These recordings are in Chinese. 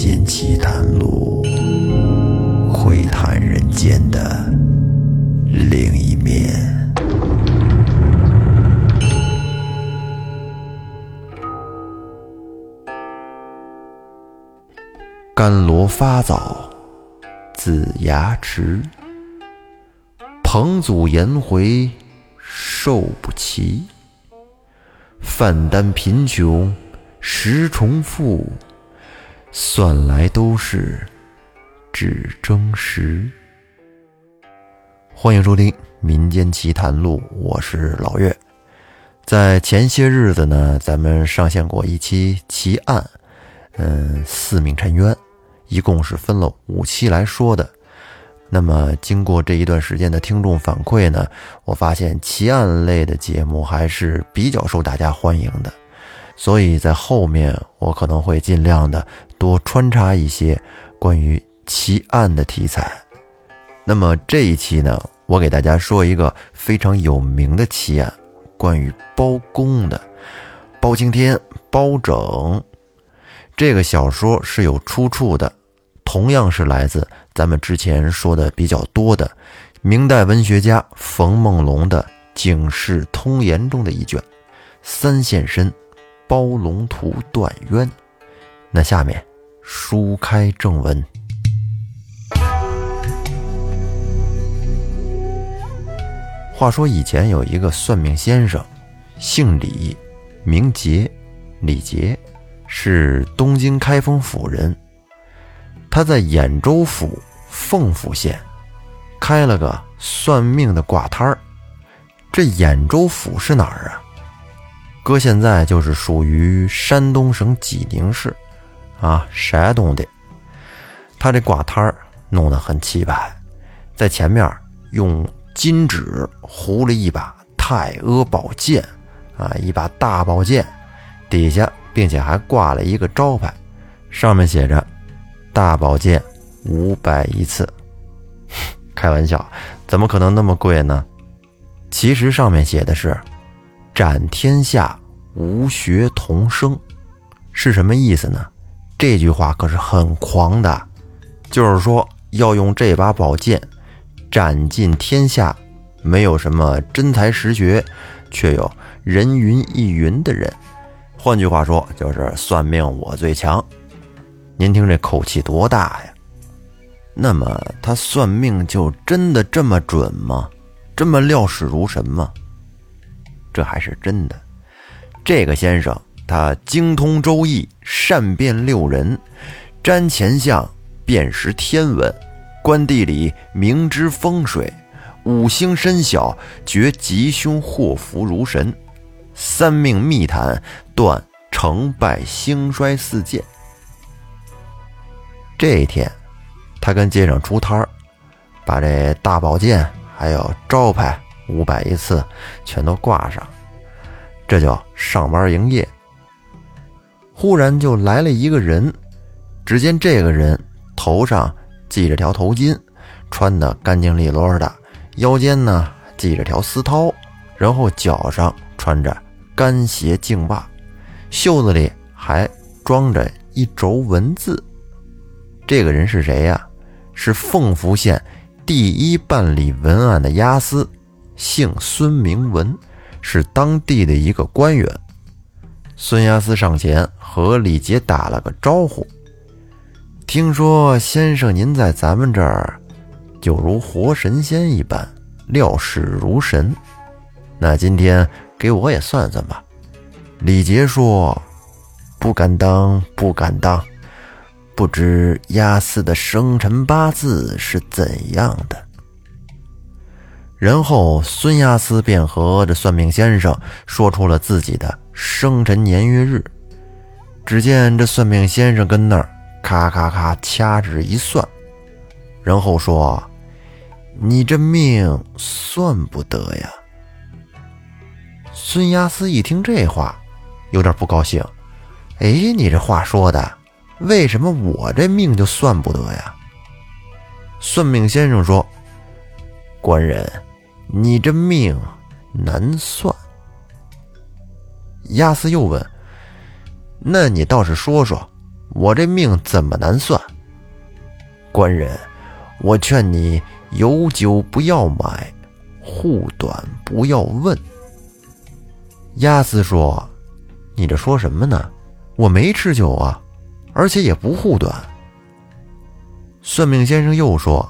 间奇谈录，会谈人间的另一面。甘罗发早，子牙迟。彭祖颜回，寿不齐。范丹贫穷，时重复，算来都是只争时。欢迎收听《民间奇谈录》，我是老岳。在前些日子呢，咱们上线过一期奇案，嗯，四命沉冤，一共是分了五期来说的。那么，经过这一段时间的听众反馈呢，我发现奇案类的节目还是比较受大家欢迎的，所以在后面我可能会尽量的多穿插一些关于奇案的题材。那么这一期呢，我给大家说一个非常有名的奇案，关于包公的包青天、包拯。这个小说是有出处的。同样是来自咱们之前说的比较多的明代文学家冯梦龙的《警世通言》中的一卷《三现身包龙图断冤》。那下面书开正文。话说以前有一个算命先生，姓李，名杰，李杰，是东京开封府人。他在兖州府凤府县开了个算命的挂摊儿。这兖州府是哪儿啊？搁现在就是属于山东省济宁市，啊，山东的。他这挂摊儿弄得很气派，在前面用金纸糊了一把太阿宝剑，啊，一把大宝剑，底下并且还挂了一个招牌，上面写着。大宝剑五百一次，开玩笑，怎么可能那么贵呢？其实上面写的是“斩天下无学童生”，是什么意思呢？这句话可是很狂的，就是说要用这把宝剑斩尽天下没有什么真才实学却有人云亦云的人。换句话说，就是算命我最强。您听这口气多大呀？那么他算命就真的这么准吗？这么料事如神吗？这还是真的。这个先生他精通周易，善辨六人，占前相，辨识天文，观地理，明知风水，五星生肖，觉吉凶祸福如神，三命密谈，断成败兴衰四件。这一天，他跟街上出摊儿，把这大宝剑还有招牌五百一次全都挂上，这就上班营业。忽然就来了一个人，只见这个人头上系着条头巾，穿的干净利落的，腰间呢系着条丝绦，然后脚上穿着干鞋净袜，袖子里还装着一轴文字。这个人是谁呀？是凤福县第一办理文案的押司，姓孙，名文，是当地的一个官员。孙押司上前和李杰打了个招呼：“听说先生您在咱们这儿，就如活神仙一般，料事如神。那今天给我也算算吧。”李杰说：“不敢当，不敢当。”不知押司的生辰八字是怎样的？然后孙押司便和这算命先生说出了自己的生辰年月日。只见这算命先生跟那儿咔咔咔掐指一算，然后说：“你这命算不得呀。”孙押司一听这话，有点不高兴。哎，你这话说的。为什么我这命就算不得呀？算命先生说：“官人，你这命难算。”亚斯又问：“那你倒是说说，我这命怎么难算？官人，我劝你有酒不要买，护短不要问。押司说：“你这说什么呢？我没吃酒啊，而且也不护短。”算命先生又说：“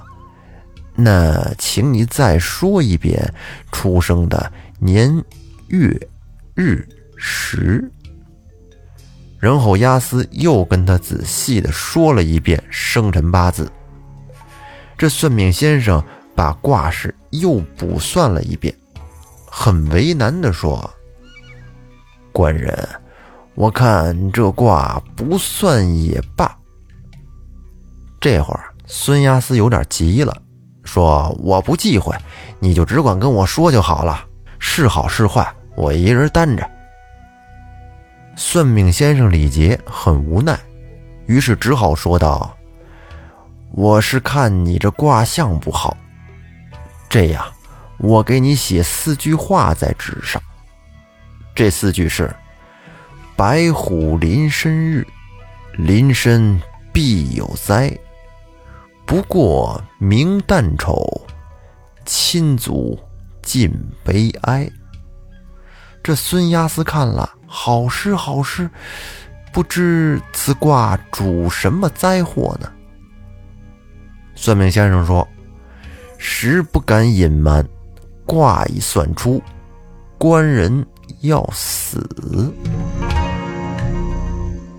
那请你再说一遍出生的年月日时。”然后押司又跟他仔细的说了一遍生辰八字。这算命先生把卦式又补算了一遍，很为难的说：“官人，我看这卦不算也罢。”这会儿孙押司有点急了，说：“我不忌讳，你就只管跟我说就好了，是好是坏，我一人担着。”算命先生李杰很无奈，于是只好说道：“我是看你这卦象不好，这样，我给你写四句话在纸上。这四句是：白虎临身日，临身必有灾。不过明旦丑，亲族尽悲哀。”这孙押司看了。好诗好诗，不知此卦主什么灾祸呢？算命先生说：“实不敢隐瞒，卦已算出，官人要死。”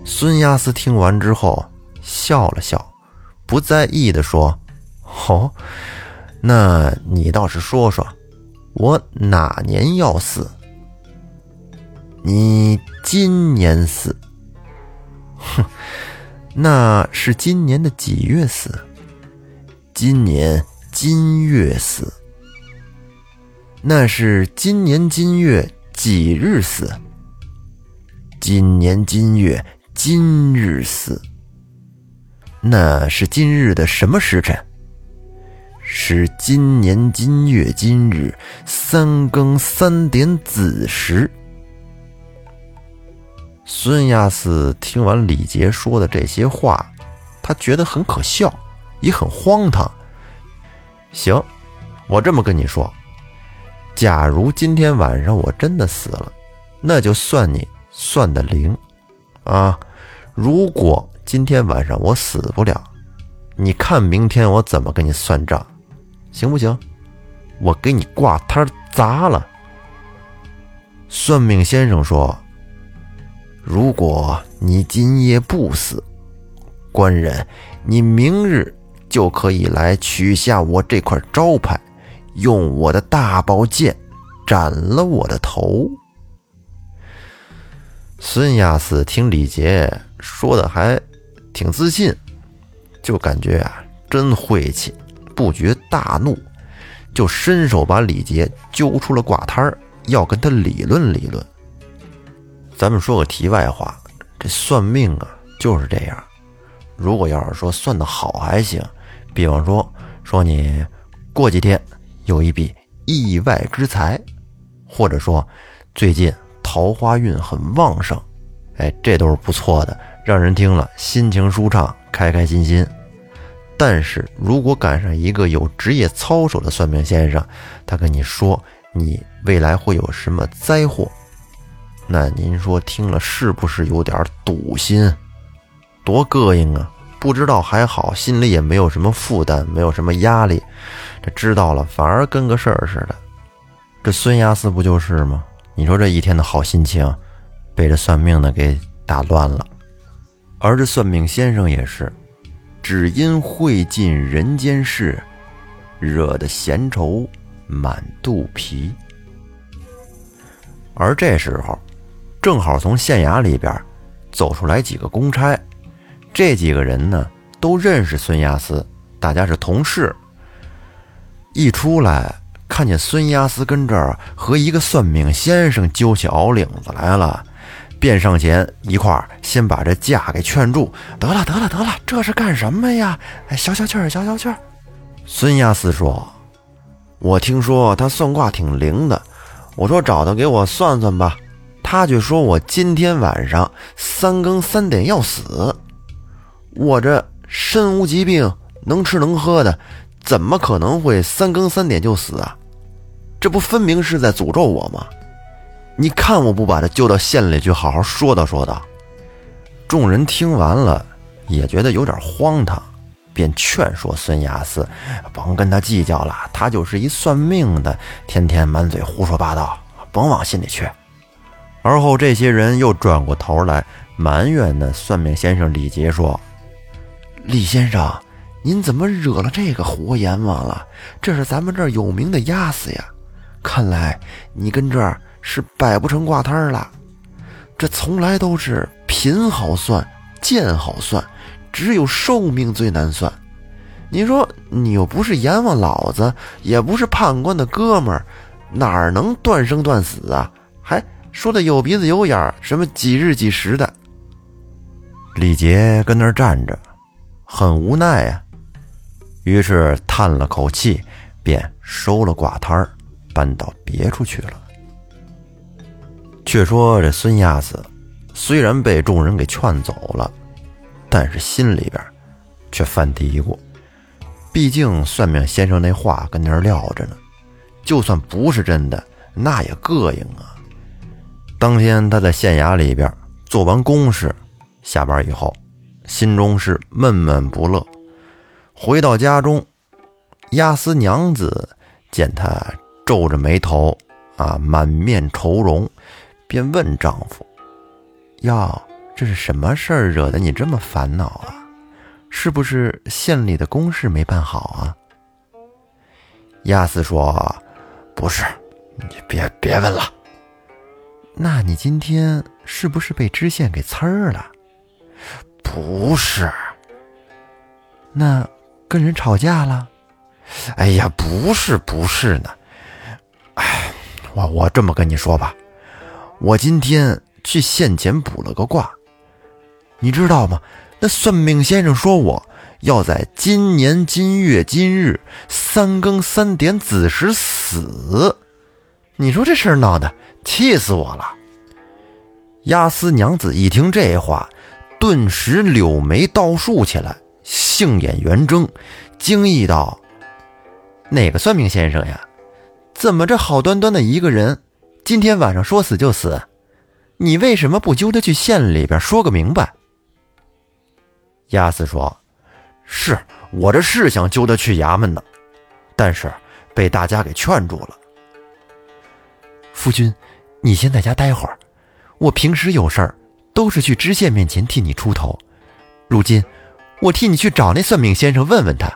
孙押司听完之后笑了笑，不在意的说：“哦，那你倒是说说，我哪年要死？”你今年死，哼，那是今年的几月死？今年今月死，那是今年今月几日死？今年今月今日死，那是今日的什么时辰？是今年今月今日三更三点子时。孙亚斯听完李杰说的这些话，他觉得很可笑，也很荒唐。行，我这么跟你说，假如今天晚上我真的死了，那就算你算的灵啊。如果今天晚上我死不了，你看明天我怎么跟你算账，行不行？我给你挂摊砸了。算命先生说。如果你今夜不死，官人，你明日就可以来取下我这块招牌，用我的大宝剑斩了我的头。孙亚斯听李杰说的还挺自信，就感觉啊真晦气，不觉大怒，就伸手把李杰揪出了挂摊儿，要跟他理论理论。咱们说个题外话，这算命啊就是这样。如果要是说算的好还行，比方说说你过几天有一笔意外之财，或者说最近桃花运很旺盛，哎，这都是不错的，让人听了心情舒畅，开开心心。但是如果赶上一个有职业操守的算命先生，他跟你说你未来会有什么灾祸？那您说听了是不是有点堵心？多膈应啊！不知道还好，心里也没有什么负担，没有什么压力。这知道了反而跟个事儿似的。这孙亚斯不就是吗？你说这一天的好心情，被这算命的给打乱了。而这算命先生也是，只因会尽人间事，惹得闲愁满肚皮。而这时候。正好从县衙里边走出来几个公差，这几个人呢都认识孙亚斯，大家是同事。一出来看见孙亚斯跟这儿和一个算命先生揪起袄领子来了，便上前一块儿先把这架给劝住。得了得了得了，这是干什么呀？哎，消消气儿，消消气儿。孙亚斯说：“我听说他算卦挺灵的，我说找他给我算算吧。”他却说：“我今天晚上三更三点要死，我这身无疾病，能吃能喝的，怎么可能会三更三点就死啊？这不分明是在诅咒我吗？你看我不把他救到县里去，好好说道说道。”众人听完了，也觉得有点荒唐，便劝说孙亚斯：“甭跟他计较了，他就是一算命的，天天满嘴胡说八道，甭往心里去。”而后，这些人又转过头来埋怨那算命先生李杰说：“李先生，您怎么惹了这个活阎王了？这是咱们这儿有名的押司呀！看来你跟这儿是摆不成挂摊了。这从来都是。”贫好算，贱好算，只有寿命最难算。你说你又不是阎王老子，也不是判官的哥们儿，哪儿能断生断死啊？还说的有鼻子有眼儿，什么几日几时的？李杰跟那儿站着，很无奈呀。于是叹了口气，便收了挂摊儿，搬到别处去了。却说这孙亚子。虽然被众人给劝走了，但是心里边却犯嘀咕。毕竟算命先生那话跟那儿撂着呢，就算不是真的，那也膈应啊。当天他在县衙里边做完公事，下班以后，心中是闷闷不乐。回到家中，押司娘子见他皱着眉头，啊，满面愁容，便问丈夫。哟，这是什么事儿惹得你这么烦恼啊？是不是县里的公事没办好啊？亚斯说：“不是，你别别问了。那你今天是不是被知县给呲儿了？不是。那跟人吵架了？哎呀，不是不是呢。哎，我我这么跟你说吧，我今天。”去县前卜了个卦，你知道吗？那算命先生说我要在今年今月今日三更三点子时死。你说这事儿闹的，气死我了！押司娘子一听这话，顿时柳眉倒竖起来，杏眼圆睁，惊异道：“哪个算命先生呀？怎么这好端端的一个人，今天晚上说死就死？”你为什么不揪他去县里边说个明白？亚斯说：“是我这是想揪他去衙门呢，但是被大家给劝住了。”夫君，你先在家待会儿，我平时有事儿都是去知县面前替你出头，如今我替你去找那算命先生问问他。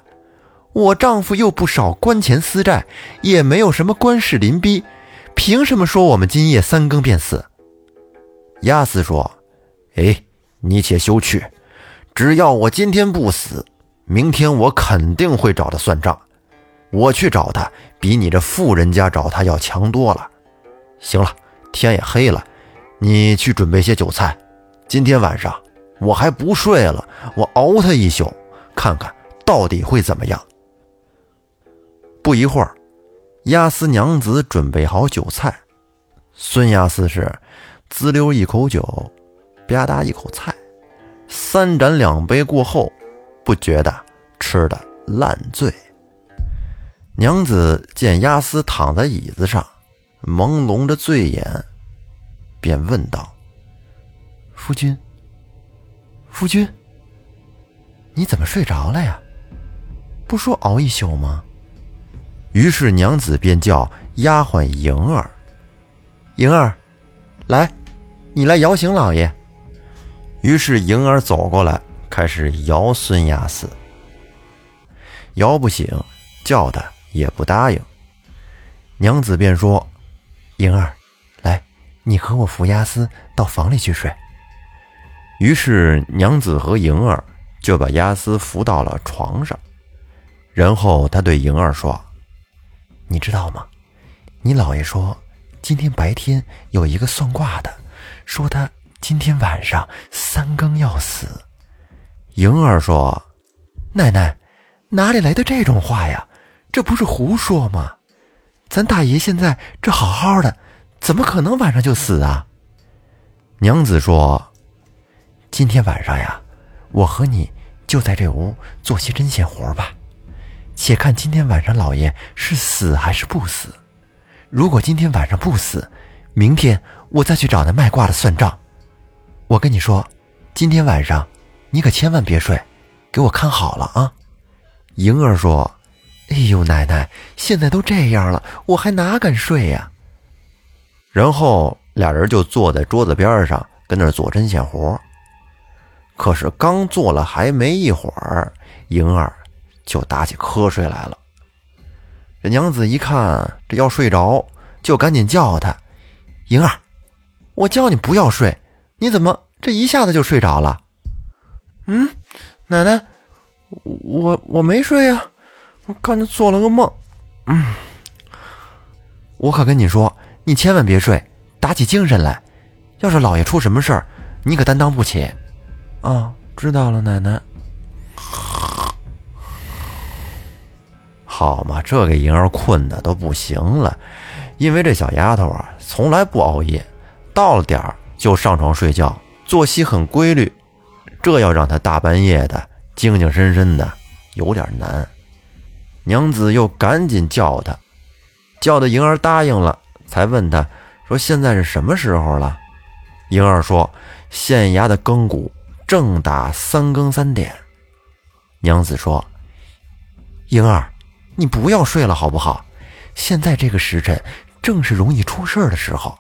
我丈夫又不少官钱私债，也没有什么官事临逼，凭什么说我们今夜三更便死？亚斯说：“哎，你且休去，只要我今天不死，明天我肯定会找他算账。我去找他，比你这富人家找他要强多了。行了，天也黑了，你去准备些酒菜。今天晚上我还不睡了，我熬他一宿，看看到底会怎么样。”不一会儿，亚斯娘子准备好酒菜，孙亚斯是。滋溜一口酒，吧嗒一口菜，三盏两杯过后，不觉得吃的烂醉。娘子见押司躺在椅子上，朦胧着醉眼，便问道：“夫君，夫君，你怎么睡着了呀？不说熬一宿吗？”于是娘子便叫丫鬟莹儿：“莹儿，来。”你来摇醒老爷。于是莹儿走过来，开始摇孙亚斯。摇不醒，叫他也不答应。娘子便说：“莹儿，来，你和我扶亚斯到房里去睡。”于是娘子和莹儿就把亚斯扶到了床上，然后他对莹儿说：“你知道吗？你姥爷说，今天白天有一个算卦的。”说他今天晚上三更要死。莹儿说：“奶奶，哪里来的这种话呀？这不是胡说吗？咱大爷现在这好好的，怎么可能晚上就死啊？”娘子说：“今天晚上呀，我和你就在这屋做些针线活吧。且看今天晚上老爷是死还是不死。如果今天晚上不死，明天我再去找那卖卦的算账。我跟你说，今天晚上你可千万别睡，给我看好了啊。莹儿说：“哎呦，奶奶，现在都这样了，我还哪敢睡呀？”然后俩人就坐在桌子边上，跟那做针线活。可是刚做了还没一会儿，莹儿就打起瞌睡来了。这娘子一看这要睡着，就赶紧叫他：“莹儿，我叫你不要睡，你怎么这一下子就睡着了？”“嗯，奶奶，我我没睡呀，我刚才做了个梦。”“嗯，我可跟你说，你千万别睡，打起精神来。要是老爷出什么事儿，你可担当不起。”啊，知道了，奶奶。好嘛，这给莹儿困的都不行了，因为这小丫头啊，从来不熬夜，到了点儿就上床睡觉，作息很规律，这要让她大半夜的精精神神的，有点难。娘子又赶紧叫她，叫的莹儿答应了，才问她说：“现在是什么时候了？”莹儿说：“县衙的更鼓。”正打三更三点，娘子说：“莹儿，你不要睡了好不好？现在这个时辰正是容易出事的时候。”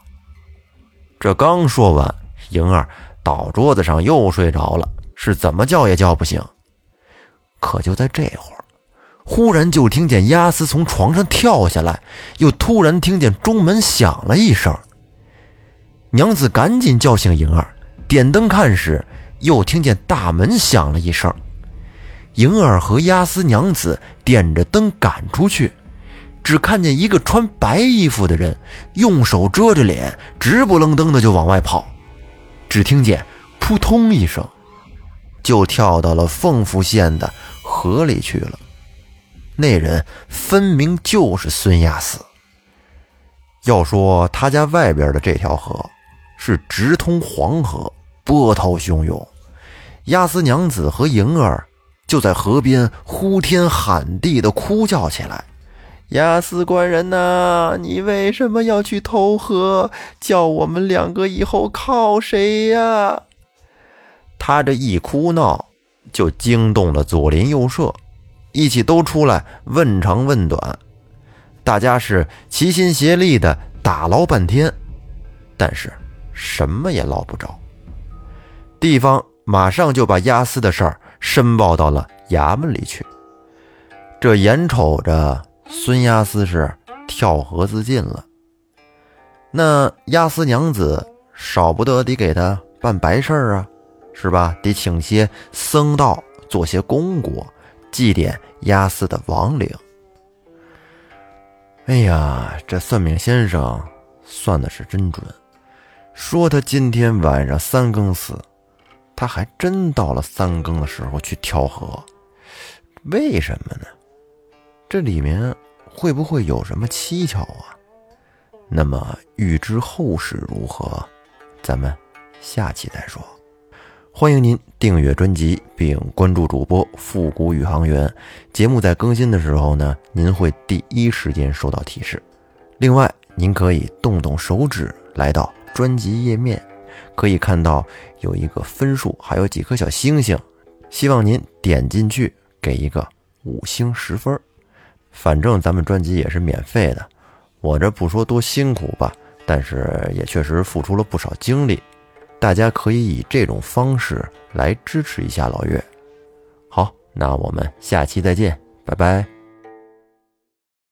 这刚说完，莹儿倒桌子上又睡着了，是怎么叫也叫不醒。可就在这会儿，忽然就听见押司从床上跳下来，又突然听见中门响了一声。娘子赶紧叫醒莹儿，点灯看时。又听见大门响了一声，莹儿和押司娘子点着灯赶出去，只看见一个穿白衣服的人用手遮着脸，直不愣登的就往外跑。只听见扑通一声，就跳到了凤府县的河里去了。那人分明就是孙押司。要说他家外边的这条河是直通黄河，波涛汹涌。押司娘子和莹儿就在河边呼天喊地的哭叫起来：“押司官人呐，你为什么要去投河？叫我们两个以后靠谁呀？”他这一哭闹，就惊动了左邻右舍，一起都出来问长问短。大家是齐心协力的打捞半天，但是什么也捞不着。地方。马上就把押司的事儿申报到了衙门里去。这眼瞅着孙押司是跳河自尽了，那押司娘子少不得得给他办白事儿啊，是吧？得请些僧道做些功果，祭奠押司的亡灵。哎呀，这算命先生算的是真准，说他今天晚上三更死。他还真到了三更的时候去跳河，为什么呢？这里面会不会有什么蹊跷啊？那么欲知后事如何，咱们下期再说。欢迎您订阅专辑并关注主播复古宇航员，节目在更新的时候呢，您会第一时间收到提示。另外，您可以动动手指来到专辑页面。可以看到有一个分数，还有几颗小星星，希望您点进去给一个五星十分。反正咱们专辑也是免费的，我这不说多辛苦吧，但是也确实付出了不少精力。大家可以以这种方式来支持一下老岳。好，那我们下期再见，拜拜。